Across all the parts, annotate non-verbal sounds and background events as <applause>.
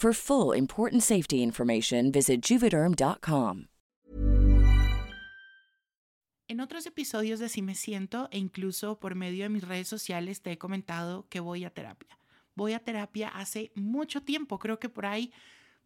For full important safety information, visit juvederm.com. En otros episodios de Si Me Siento e incluso por medio de mis redes sociales te he comentado que voy a terapia. Voy a terapia hace mucho tiempo, creo que por ahí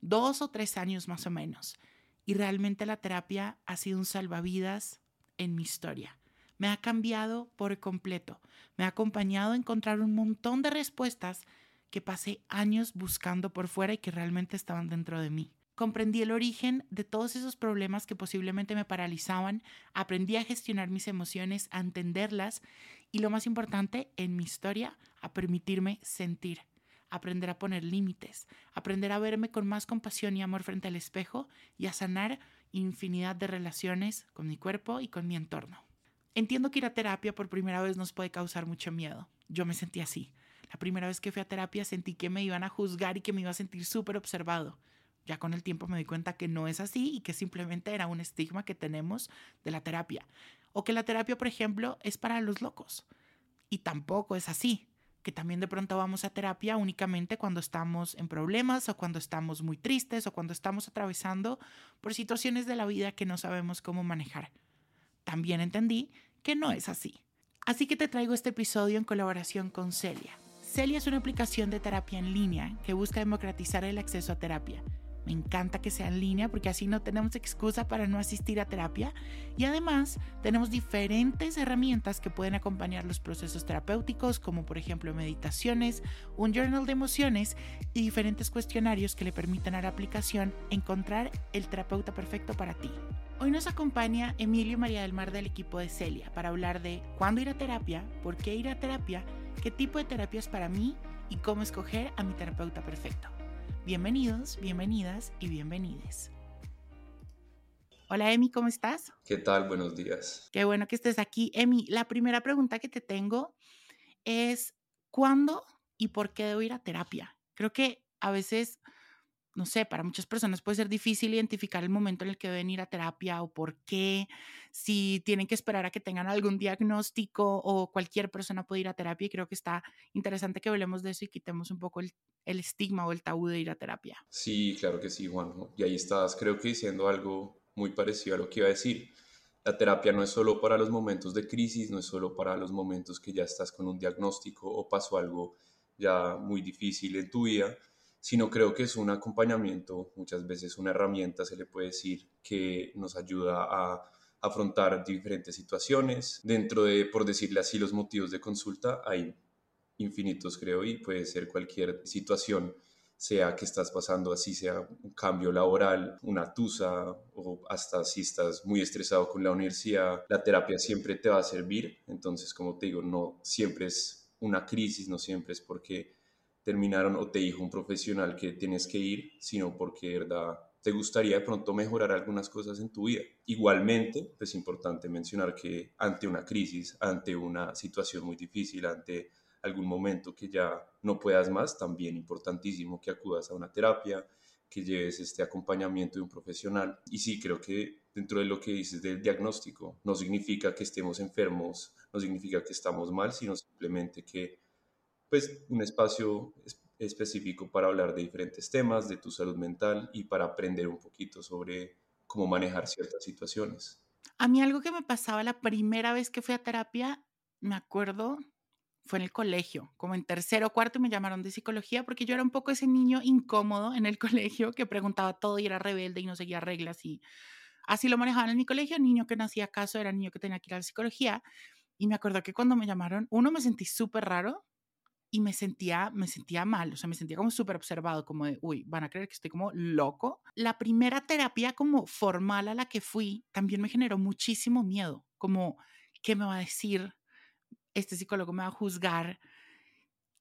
dos o tres años más o menos. Y realmente la terapia ha sido un salvavidas en mi historia. Me ha cambiado por completo. Me ha acompañado a encontrar un montón de respuestas que pasé años buscando por fuera y que realmente estaban dentro de mí. Comprendí el origen de todos esos problemas que posiblemente me paralizaban, aprendí a gestionar mis emociones, a entenderlas y lo más importante en mi historia, a permitirme sentir, aprender a poner límites, aprender a verme con más compasión y amor frente al espejo y a sanar infinidad de relaciones con mi cuerpo y con mi entorno. Entiendo que ir a terapia por primera vez nos puede causar mucho miedo. Yo me sentí así. La primera vez que fui a terapia sentí que me iban a juzgar y que me iba a sentir súper observado. Ya con el tiempo me di cuenta que no es así y que simplemente era un estigma que tenemos de la terapia. O que la terapia, por ejemplo, es para los locos. Y tampoco es así. Que también de pronto vamos a terapia únicamente cuando estamos en problemas o cuando estamos muy tristes o cuando estamos atravesando por situaciones de la vida que no sabemos cómo manejar. También entendí que no es así. Así que te traigo este episodio en colaboración con Celia. Celia es una aplicación de terapia en línea que busca democratizar el acceso a terapia. Me encanta que sea en línea porque así no tenemos excusa para no asistir a terapia y además tenemos diferentes herramientas que pueden acompañar los procesos terapéuticos como por ejemplo meditaciones, un journal de emociones y diferentes cuestionarios que le permitan a la aplicación encontrar el terapeuta perfecto para ti. Hoy nos acompaña Emilio María del Mar del equipo de Celia para hablar de cuándo ir a terapia, por qué ir a terapia qué tipo de terapia es para mí y cómo escoger a mi terapeuta perfecto. Bienvenidos, bienvenidas y bienvenides. Hola Emi, ¿cómo estás? ¿Qué tal? Buenos días. Qué bueno que estés aquí. Emi, la primera pregunta que te tengo es, ¿cuándo y por qué debo ir a terapia? Creo que a veces no sé, para muchas personas puede ser difícil identificar el momento en el que deben ir a terapia o por qué, si tienen que esperar a que tengan algún diagnóstico o cualquier persona puede ir a terapia. Y creo que está interesante que hablemos de eso y quitemos un poco el, estigma o el tabú de ir a terapia. Sí, claro que sí, Juan. Y ahí estás, creo que diciendo algo muy parecido a lo que iba a decir. La terapia no es solo para los momentos de crisis, no es solo para los momentos que ya estás con un diagnóstico o pasó algo ya muy difícil en tu vida, sino creo que es un acompañamiento, muchas veces una herramienta, se le puede decir, que nos ayuda a afrontar diferentes situaciones. Dentro de, por decirle así, los motivos de consulta hay infinitos, creo, y puede ser cualquier situación, sea que estás pasando así, sea un cambio laboral, una tusa, o hasta si estás muy estresado con la universidad, la terapia siempre te va a servir. Entonces, como te digo, no siempre es una crisis, no siempre es porque terminaron o te dijo un profesional que tienes que ir, sino porque de verdad te gustaría de pronto mejorar algunas cosas en tu vida. Igualmente, es importante mencionar que ante una crisis, ante una situación muy difícil, ante algún momento que ya no puedas más, también importantísimo que acudas a una terapia, que lleves este acompañamiento de un profesional. Y sí, creo que dentro de lo que dices del diagnóstico, no significa que estemos enfermos, no significa que estamos mal, sino simplemente que pues un espacio específico para hablar de diferentes temas, de tu salud mental y para aprender un poquito sobre cómo manejar ciertas situaciones. A mí algo que me pasaba la primera vez que fui a terapia, me acuerdo, fue en el colegio, como en tercero o cuarto me llamaron de psicología porque yo era un poco ese niño incómodo en el <laughs> colegio que preguntaba todo y era rebelde y no seguía reglas y así lo manejaban en mi colegio, niño que no hacía caso era niño que tenía que ir a la psicología y me acuerdo que cuando me llamaron, uno me sentí súper raro y me sentía, me sentía mal, o sea, me sentía como súper observado, como de, uy, van a creer que estoy como loco. La primera terapia como formal a la que fui también me generó muchísimo miedo, como, ¿qué me va a decir? Este psicólogo me va a juzgar.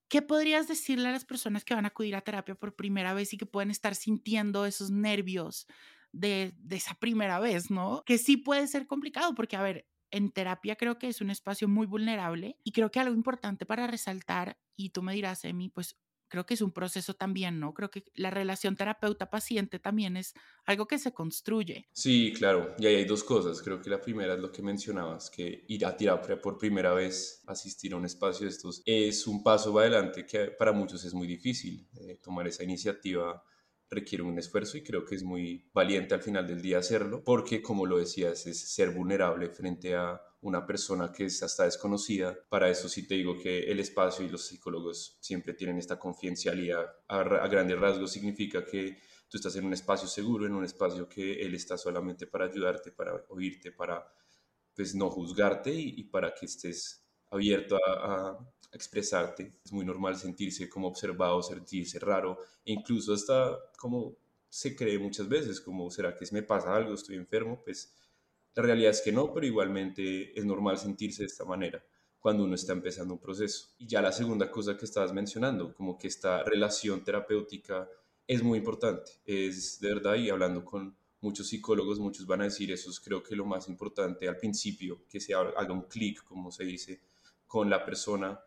¿Qué podrías decirle a las personas que van a acudir a terapia por primera vez y que pueden estar sintiendo esos nervios de, de esa primera vez, ¿no? Que sí puede ser complicado porque, a ver, en terapia creo que es un espacio muy vulnerable y creo que algo importante para resaltar, y tú me dirás, Emi, pues creo que es un proceso también, ¿no? Creo que la relación terapeuta-paciente también es algo que se construye. Sí, claro, y ahí hay dos cosas. Creo que la primera es lo que mencionabas, que ir a terapia por primera vez, asistir a un espacio de estos, es un paso adelante que para muchos es muy difícil. Eh, tomar esa iniciativa requiere un esfuerzo y creo que es muy valiente al final del día hacerlo, porque como lo decías, es ser vulnerable frente a una persona que es hasta desconocida. Para eso sí te digo que el espacio y los psicólogos siempre tienen esta confidencialidad. A, grandes rasgos significa que tú estás en un espacio seguro, en un espacio que él está solamente para ayudarte, para oírte, para pues no juzgarte y, para que estés abierto a expresarte. Es muy normal sentirse como observado, sentirse raro, e incluso hasta como se cree muchas veces, como será que me pasa algo, estoy enfermo, pues la realidad es que no, pero igualmente es normal sentirse de esta manera cuando uno está empezando un proceso. Y ya la segunda cosa que estabas mencionando, como que esta relación terapéutica es muy importante, es de verdad, y hablando con muchos psicólogos, muchos van a decir eso es creo que lo más importante al principio, que se haga un clic, como se dice, con la persona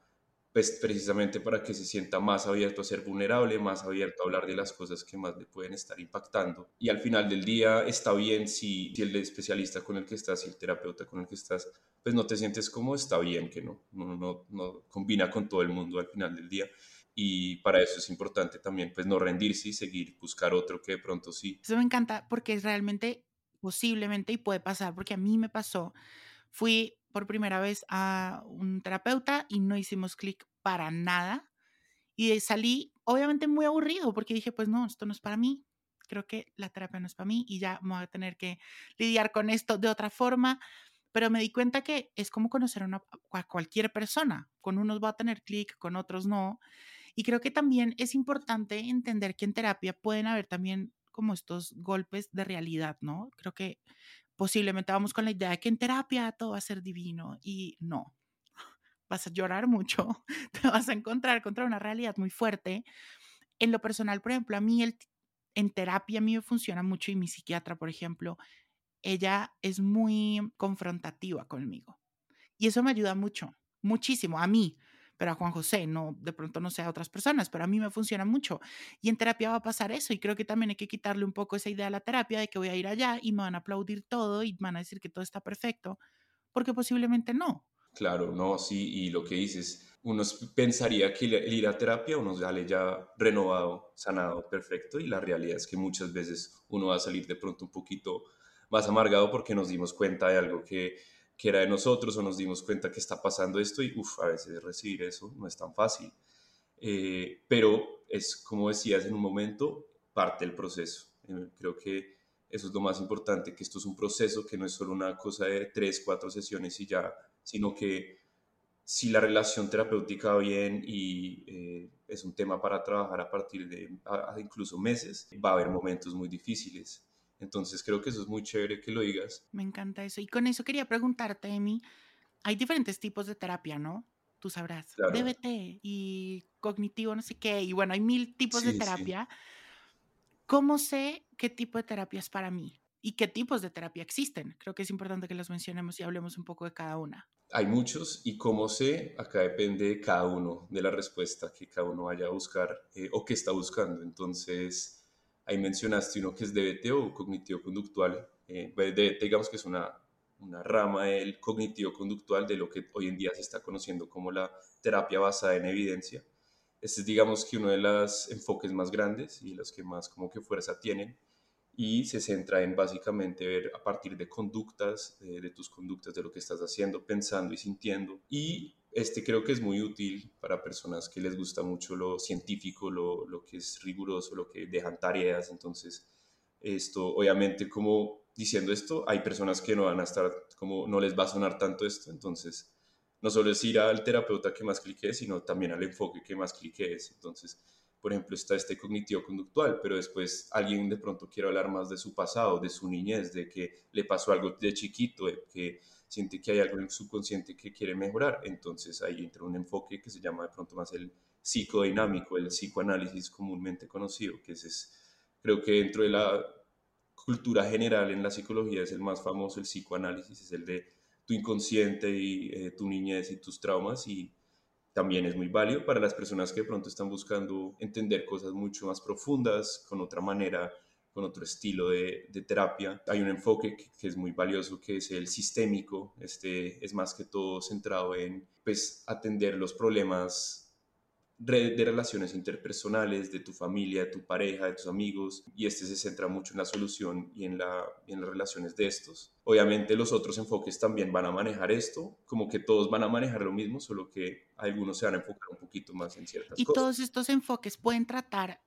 pues precisamente para que se sienta más abierto a ser vulnerable, más abierto a hablar de las cosas que más le pueden estar impactando. Y al final del día está bien si, si el especialista con el que estás, si el terapeuta con el que estás, pues no te sientes como está bien que no, no, no, no combina con todo el mundo al final del día. Y para eso es importante también, pues no rendirse y seguir, buscar otro que de pronto sí. Eso me encanta porque es realmente posiblemente y puede pasar, porque a mí me pasó, fui por primera vez a un terapeuta y no hicimos clic para nada. Y salí obviamente muy aburrido porque dije, pues no, esto no es para mí. Creo que la terapia no es para mí y ya voy a tener que lidiar con esto de otra forma. Pero me di cuenta que es como conocer a, una, a cualquier persona. Con unos va a tener clic, con otros no. Y creo que también es importante entender que en terapia pueden haber también como estos golpes de realidad, ¿no? Creo que posiblemente vamos con la idea de que en terapia todo va a ser divino y no. <laughs> Vas a llorar mucho, <laughs> te vas a encontrar contra una realidad muy fuerte. En lo personal, por ejemplo, a mí el, en terapia a mí me funciona mucho y mi psiquiatra, por ejemplo, ella es muy confrontativa conmigo. Y eso me ayuda mucho, muchísimo, a mí pero a Juan José, no, de pronto no sé a otras personas, pero a mí me funciona mucho. Y en terapia va a pasar eso y creo que también hay que quitarle un poco esa idea a la terapia de que voy a ir allá y me van a aplaudir todo y van a decir que todo está perfecto, porque posiblemente no. Claro, no, sí, y lo que dices, uno pensaría que el ir a terapia uno sale ya renovado, sanado, perfecto, y la realidad es que muchas veces uno va a salir de pronto un poquito más amargado porque nos dimos cuenta de algo que que era de nosotros o nos dimos cuenta que está pasando esto y uff, a veces recibir eso no es tan fácil. Eh, pero es, como decías en un momento, parte del proceso. Eh, creo que eso es lo más importante, que esto es un proceso que no es solo una cosa de tres, cuatro sesiones y ya, sino que si la relación terapéutica va bien y eh, es un tema para trabajar a partir de incluso meses, va a haber momentos muy difíciles entonces creo que eso es muy chévere que lo digas. Me encanta eso. Y con eso quería preguntarte, Emi, hay diferentes tipos de terapia, ¿no? Tú sabrás. DBT y cognitivo, no sé qué. Y bueno, hay mil tipos de terapia. ¿Cómo sé qué tipo de terapia es para mí? ¿Y qué tipos de terapia existen? Creo que es importante que los mencionemos y hablemos un poco de cada una. Hay muchos y cómo sé, acá depende de cada uno, de la respuesta que cada uno vaya a buscar eh, o que está buscando. Entonces, Ahí mencionaste uno que es DBT o cognitivo-conductual. Eh, pues, digamos que es una, una rama del cognitivo-conductual de lo que hoy en día se está conociendo como la terapia basada en evidencia. Este es, digamos que uno de los enfoques más grandes y los que más como que fuerza tienen y se centra en básicamente ver a partir de conductas, de, de tus conductas, de lo que estás haciendo, pensando y sintiendo y este creo que es muy útil para personas que les gusta mucho lo científico, lo, lo que es riguroso, lo que dejan tareas. Entonces, esto, obviamente, como diciendo esto, hay personas que no van a estar, como no les va a sonar tanto esto. Entonces, no solo es ir al terapeuta que más clique, sino también al enfoque que más clique es. Entonces, por ejemplo, está este cognitivo-conductual, pero después alguien de pronto quiere hablar más de su pasado, de su niñez, de que le pasó algo de chiquito, de que siente que hay algo en su subconsciente que quiere mejorar. Entonces ahí entra un enfoque que se llama de pronto más el psicodinámico, el psicoanálisis comúnmente conocido, que es, creo que dentro de la cultura general en la psicología es el más famoso, el psicoanálisis, es el de tu inconsciente y eh, tu niñez y tus traumas y también es muy válido para las personas que de pronto están buscando entender cosas mucho más profundas, con otra manera con otro estilo de, terapia. Hay un enfoque que, es muy valioso, que es el sistémico. Este es más que todo centrado en pues, atender los problemas de relaciones interpersonales, de tu familia, de tu pareja, de tus amigos, y este se centra mucho en la solución y en, la, en las relaciones de estos. Obviamente los otros enfoques también van a manejar esto, como que todos van a manejar lo mismo, solo que algunos se van a enfocar un poquito más en ciertas y cosas. Y todos estos enfoques pueden tratar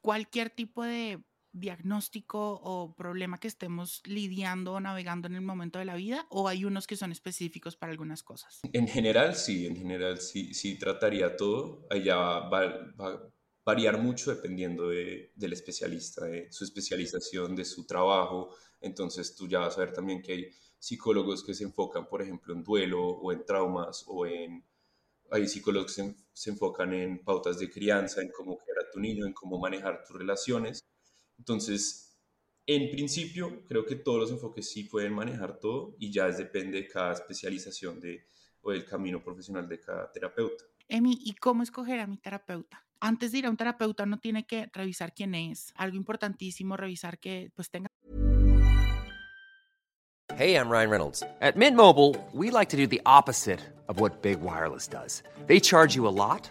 cualquier tipo de diagnóstico o problema que estemos lidiando o navegando en el momento de la vida o hay unos que son específicos para algunas cosas? En general sí, en general sí, sí trataría todo. Allá va, a variar mucho dependiendo de, del especialista, de su especialización, de su trabajo. Entonces tú ya vas a ver también que hay psicólogos que se enfocan, por ejemplo, en duelo o en traumas o en... Hay psicólogos que se, se enfocan en pautas de crianza, en cómo crear a tu niño, en cómo manejar tus relaciones entonces, en principio, creo que todos los enfoques sí pueden manejar todo y ya depende de cada especialización de, o del camino profesional de cada terapeuta. Emi, ¿y cómo escoger a mi terapeuta? Antes de ir a un terapeuta, uno tiene que revisar quién es. Algo importantísimo, revisar que pues tenga. Hey, I'm Ryan Reynolds. At Mint Mobile, we like to do the opposite of what Big Wireless does. They charge you a lot.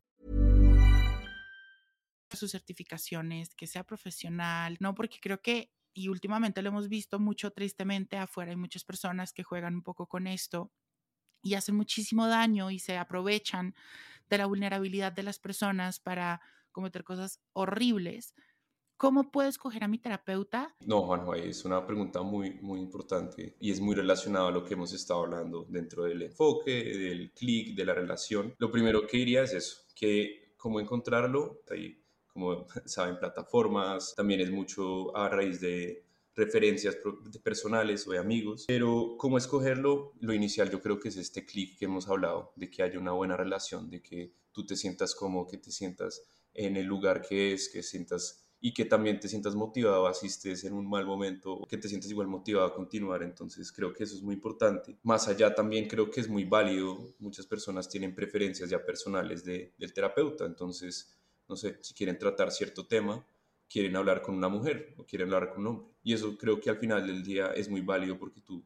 sus certificaciones, que sea profesional, no porque creo que, y últimamente lo hemos visto mucho tristemente afuera, hay muchas personas que juegan un poco con esto y hacen muchísimo daño y se aprovechan de la vulnerabilidad de las personas para cometer cosas horribles. ¿Cómo puedo escoger a mi terapeuta? No, Juanjo, es una pregunta muy, muy importante y es muy relacionada a lo que hemos estado hablando dentro del enfoque, del clic, de la relación. Lo primero que diría es eso, que cómo encontrarlo, ahí como <laughs> saben, plataformas, también es mucho a raíz de referencias personales o de amigos, pero cómo escogerlo, lo inicial yo creo que es este clic que hemos hablado, de que haya una buena relación, de que tú te sientas como, que te sientas en el lugar que es, que sientas y que también te sientas motivado, asistes en un mal momento, que te sientas igual motivado a continuar. Entonces creo que eso es muy importante. Más allá también creo que es muy válido, muchas personas tienen preferencias ya personales de, del terapeuta, entonces no sé, si quieren tratar cierto tema, quieren hablar con una mujer o quieren hablar con un hombre. Y eso creo que al final del día es muy válido porque tú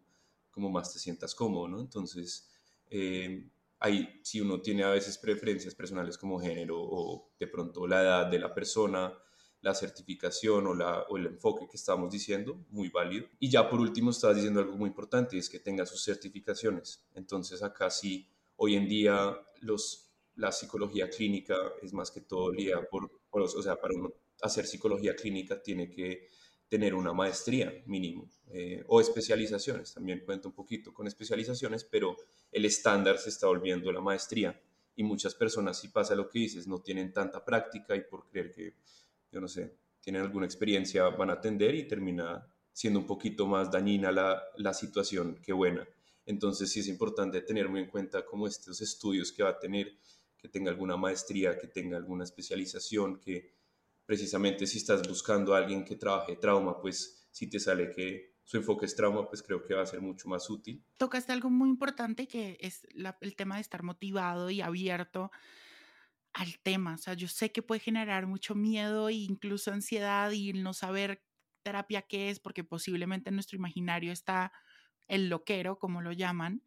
como más te sientas cómodo, ¿no? Entonces, eh, ahí si uno tiene a veces preferencias personales como género o de pronto la edad de la persona, la certificación o, la, o el enfoque que estamos diciendo, muy válido. Y ya por último estás diciendo algo muy importante, es que tenga sus certificaciones. Entonces acá sí, hoy en día los la psicología clínica es más que todo día por, o sea, para hacer psicología clínica tiene que tener una maestría mínimo eh, o especializaciones, también cuento un poquito con especializaciones, pero el estándar se está volviendo la maestría y muchas personas, si pasa lo que dices, no tienen tanta práctica y por creer que, yo no sé, tienen alguna experiencia van a atender y termina siendo un poquito más dañina la, la situación que buena. Entonces sí es importante tener muy en cuenta como estos estudios que va a tener, que tenga alguna maestría, que tenga alguna especialización, que precisamente si estás buscando a alguien que trabaje trauma, pues si te sale que su enfoque es trauma, pues creo que va a ser mucho más útil. Tocaste algo muy importante que es el tema de estar motivado y abierto al tema. O sea, yo sé que puede generar mucho miedo e incluso ansiedad y no saber terapia qué es, porque posiblemente en nuestro imaginario está el loquero, como lo llaman,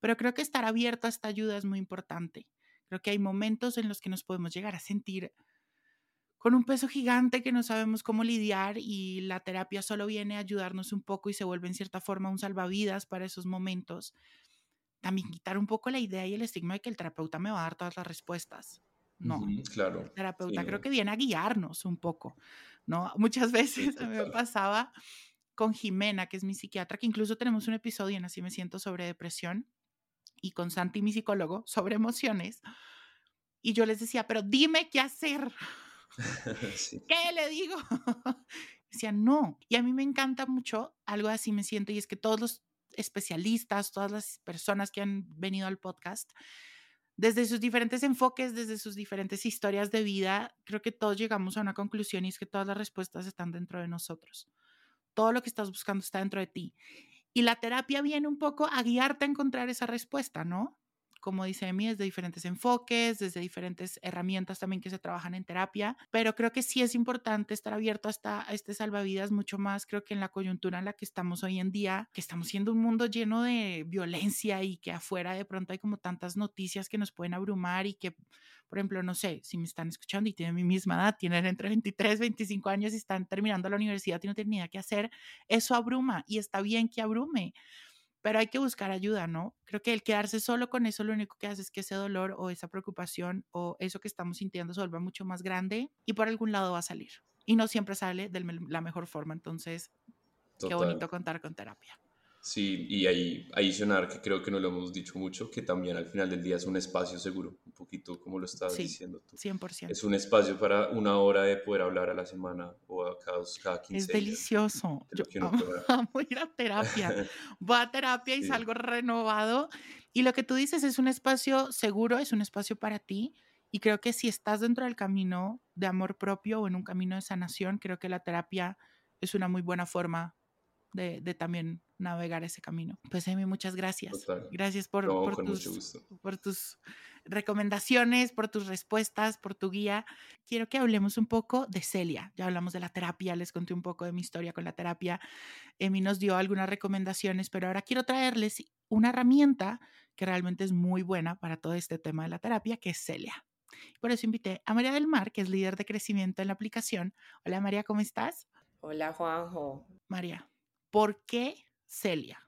pero creo que estar abierto a esta ayuda es muy importante. Creo que hay momentos en los que nos podemos llegar a sentir con un peso gigante que no sabemos cómo lidiar y la terapia solo viene a ayudarnos un poco y se vuelve en cierta forma un salvavidas para esos momentos. También quitar un poco la idea y el estigma de que el terapeuta me va a dar todas las respuestas. No, claro. El terapeuta creo que viene a guiarnos un poco, ¿no? Muchas <laughs> veces me pasaba con Jimena, que es mi psiquiatra, que incluso tenemos un episodio en Así me siento sobre depresión, y con Santi, mi psicólogo, sobre emociones. Y yo les decía, pero dime qué hacer. <laughs> ¿Qué le digo? <laughs> Decía, no. Y a mí me encanta mucho, algo así me siento, y es que todos los especialistas, todas las personas que han venido al podcast, desde sus diferentes enfoques, desde sus diferentes historias de vida, creo que todos llegamos a una conclusión y es que todas las respuestas están dentro de nosotros todo lo que estás buscando está dentro de ti. Y la terapia viene un poco a guiarte a encontrar esa respuesta, ¿no? como dice Emi, desde diferentes enfoques, desde diferentes herramientas también que se trabajan en terapia, pero creo que sí es importante estar abierto hasta a este salvavidas mucho más, creo que en la coyuntura en la que estamos hoy en día, que estamos siendo un mundo lleno de violencia y que afuera de pronto hay como tantas noticias que nos pueden abrumar y que, por ejemplo, no sé, si me están escuchando y tienen mi misma edad, tienen entre 23, 25 años y están terminando la universidad y no tienen ni idea qué hacer, eso abruma y está bien que abrume pero hay que buscar ayuda, ¿no? Creo que el quedarse solo con eso lo único que hace es que ese dolor o esa preocupación o eso que estamos sintiendo se vuelva mucho más grande y por algún lado va a salir. Y no siempre sale de la mejor forma, entonces qué bonito contar con terapia. Sí, y ahí adicionar, que creo que no lo hemos dicho mucho, que también al final del día es un espacio seguro, poquito como lo estabas diciendo tú. 100%. Es un espacio para una hora de poder hablar a la semana o a cada, cada 15 Es delicioso. Yo <laughs> amo, ir a terapia. <laughs> Voy a terapia y salgo renovado. Y lo que tú dices es un espacio seguro, es un espacio para ti. Y creo que si estás dentro del camino de amor propio o en un camino de sanación, creo que la terapia es una muy buena forma de, también navegar ese camino. Pues Amy, muchas gracias. Gracias por, por, tus, por, tus, recomendaciones, por tus respuestas, por tu guía. Quiero que hablemos un poco de Celia. Ya hablamos de la terapia, les conté un poco de mi historia con la terapia. Amy nos dio algunas recomendaciones, pero ahora quiero traerles una herramienta que realmente es muy buena para todo este tema de la terapia, que es Celia. Por eso invité a María del Mar, que es líder de crecimiento en la aplicación. Hola María, ¿cómo estás? Hola Juanjo. María, ¿Por qué Celia?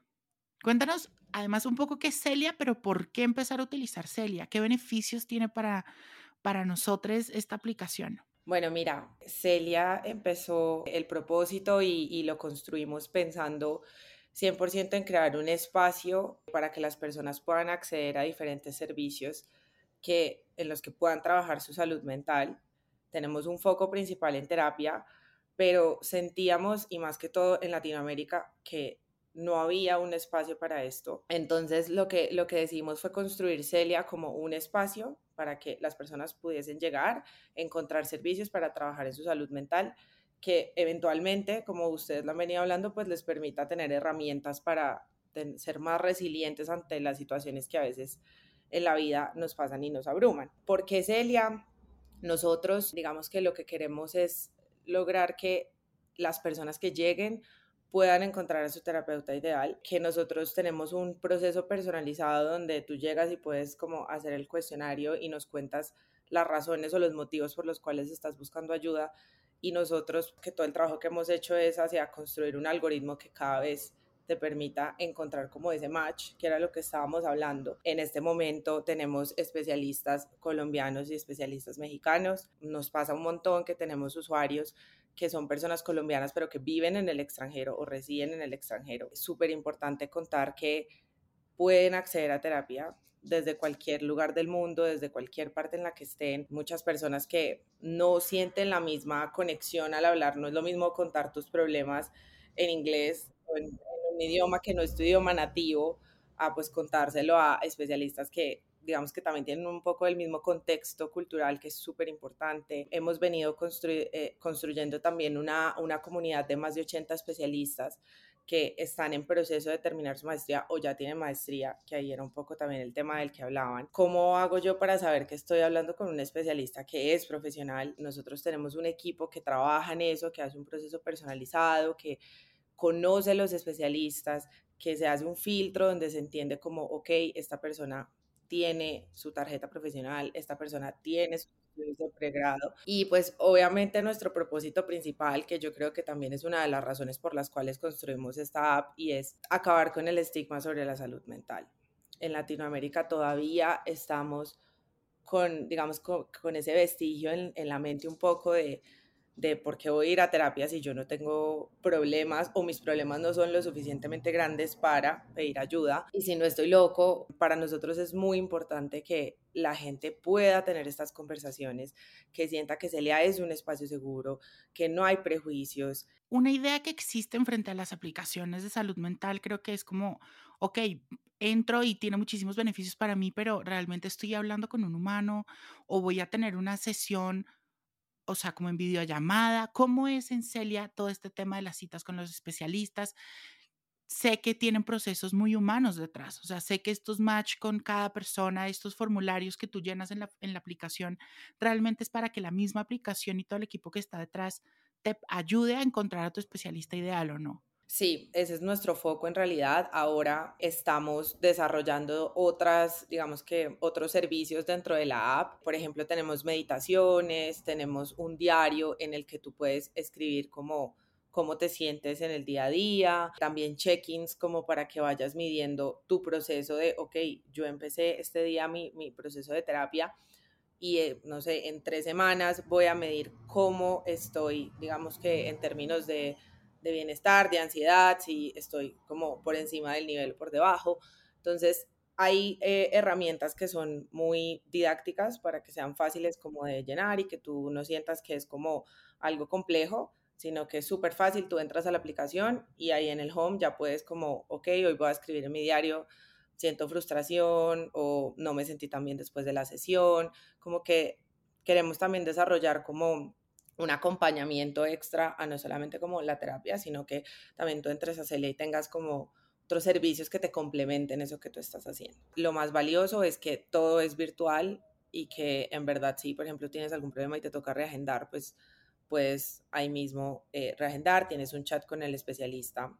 Cuéntanos además un poco qué es Celia, pero ¿por qué empezar a utilizar Celia? ¿Qué beneficios tiene para, para nosotros esta aplicación? Bueno, mira, Celia empezó el propósito y, y lo construimos pensando 100% en crear un espacio para que las personas puedan acceder a diferentes servicios que, en los que puedan trabajar su salud mental. Tenemos un foco principal en terapia, pero sentíamos, y más que todo en Latinoamérica, que no había un espacio para esto. Entonces lo que, lo que decidimos fue construir Celia como un espacio para que las personas pudiesen llegar, encontrar servicios para trabajar en su salud mental, que eventualmente, como ustedes lo han venido hablando, pues les permita tener herramientas para ser más resilientes ante las situaciones que a veces en la vida nos pasan y nos abruman. Porque Celia, nosotros digamos que lo que queremos es lograr que las personas que lleguen puedan encontrar a su terapeuta ideal, que nosotros tenemos un proceso personalizado donde tú llegas y puedes como hacer el cuestionario y nos cuentas las razones o los motivos por los cuales estás buscando ayuda y nosotros que todo el trabajo que hemos hecho es hacia construir un algoritmo que cada vez te permita encontrar como ese match, que era lo que estábamos hablando. En este momento tenemos especialistas colombianos y especialistas mexicanos. Nos pasa un montón que tenemos usuarios que son personas colombianas pero que viven en el extranjero o residen en el extranjero. Es súper importante contar que pueden acceder a terapia desde cualquier lugar del mundo, desde cualquier parte en la que estén, muchas personas que no sienten la misma conexión al hablar, no es lo mismo contar tus problemas en inglés o en, un idioma que no es tu idioma nativo, a pues contárselo a especialistas que digamos que también tienen un poco el mismo contexto cultural que es súper importante. Hemos venido eh, construyendo también una, una comunidad de más de 80 especialistas que están en proceso de terminar su maestría o ya tienen maestría, que ahí era un poco también el tema del que hablaban. ¿Cómo hago yo para saber que estoy hablando con un especialista que es profesional? Nosotros tenemos un equipo que trabaja en eso, que hace un proceso personalizado, que conoce los especialistas, que se hace un filtro donde se entiende como, ok, esta persona tiene su tarjeta profesional, esta persona tiene estudios de pregrado y pues obviamente nuestro propósito principal, que yo creo que también es una de las razones por las cuales construimos esta app y es acabar con el estigma sobre la salud mental. En Latinoamérica todavía estamos con, digamos, con, ese vestigio en, en la mente un poco de de por qué voy a ir a terapia si yo no tengo problemas o mis problemas no son lo suficientemente grandes para pedir ayuda. Y si no estoy loco, para nosotros es muy importante que la gente pueda tener estas conversaciones, que sienta que Celia es un espacio seguro, que no hay prejuicios. Una idea que existe frente a las aplicaciones de salud mental creo que es como, ok, entro y tiene muchísimos beneficios para mí, pero realmente estoy hablando con un humano o voy a tener una sesión o sea, como en videollamada? ¿Cómo es en Celia todo este tema de las citas con los especialistas? Sé que tienen procesos muy humanos detrás, o sea, sé que estos match con cada persona, estos formularios que tú llenas en la, en la aplicación, realmente es para que la misma aplicación y todo el equipo que está detrás te ayude a encontrar a tu especialista ideal o no. Sí, ese es nuestro foco en realidad. Ahora estamos desarrollando otras, digamos que otros servicios dentro de la app. Por ejemplo, tenemos meditaciones, tenemos un diario en el que tú puedes escribir como cómo te sientes en el día a día, también check-ins como para que vayas midiendo tu proceso de, ok, yo empecé este día mi, mi proceso de terapia y eh, no sé, en tres semanas voy a medir cómo estoy, digamos que en términos de de bienestar, de ansiedad, si estoy como por encima del nivel, por debajo. Entonces, hay eh, herramientas que son muy didácticas para que sean fáciles como de llenar y que tú no sientas que es como algo complejo, sino que es súper fácil. Tú entras a la aplicación y ahí en el home ya puedes como, ok, hoy voy a escribir en mi diario, siento frustración o no me sentí tan bien después de la sesión, como que queremos también desarrollar como un acompañamiento extra a no solamente como la terapia, sino que también tú entres a Celia y tengas como otros servicios que te complementen eso que tú estás haciendo. Lo más valioso es que todo es virtual y que en verdad si, por ejemplo, tienes algún problema y te toca reagendar, pues puedes ahí mismo eh, reagendar, tienes un chat con el especialista.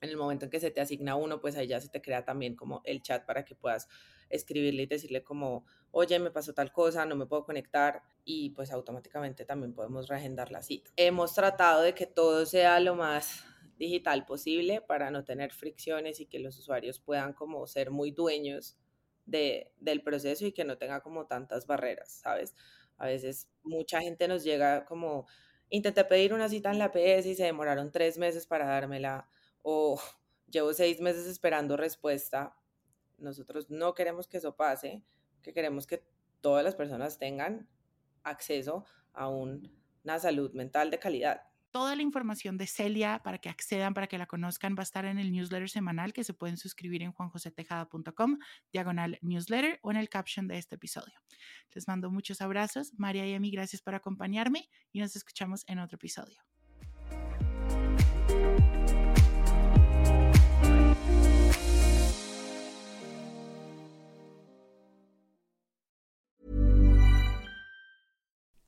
En el momento en que se te asigna uno, pues ahí ya se te crea también como el chat para que puedas escribirle y decirle como, oye, me pasó tal cosa, no me puedo conectar y pues automáticamente también podemos reagendar la cita. Hemos tratado de que todo sea lo más digital posible para no tener fricciones y que los usuarios puedan como ser muy dueños de, del proceso y que no tenga como tantas barreras, ¿sabes? A veces mucha gente nos llega como, intenté pedir una cita en la PS y se demoraron tres meses para dármela o llevo seis meses esperando respuesta nosotros no queremos que eso pase, que queremos que todas las personas tengan acceso a una salud mental de calidad. Toda la información de Celia para que accedan, para que la conozcan, va a estar en el newsletter semanal que se pueden suscribir en juanjosetejada.com, diagonal newsletter o en el caption de este episodio. Les mando muchos abrazos. María y a mí, gracias por acompañarme y nos escuchamos en otro episodio.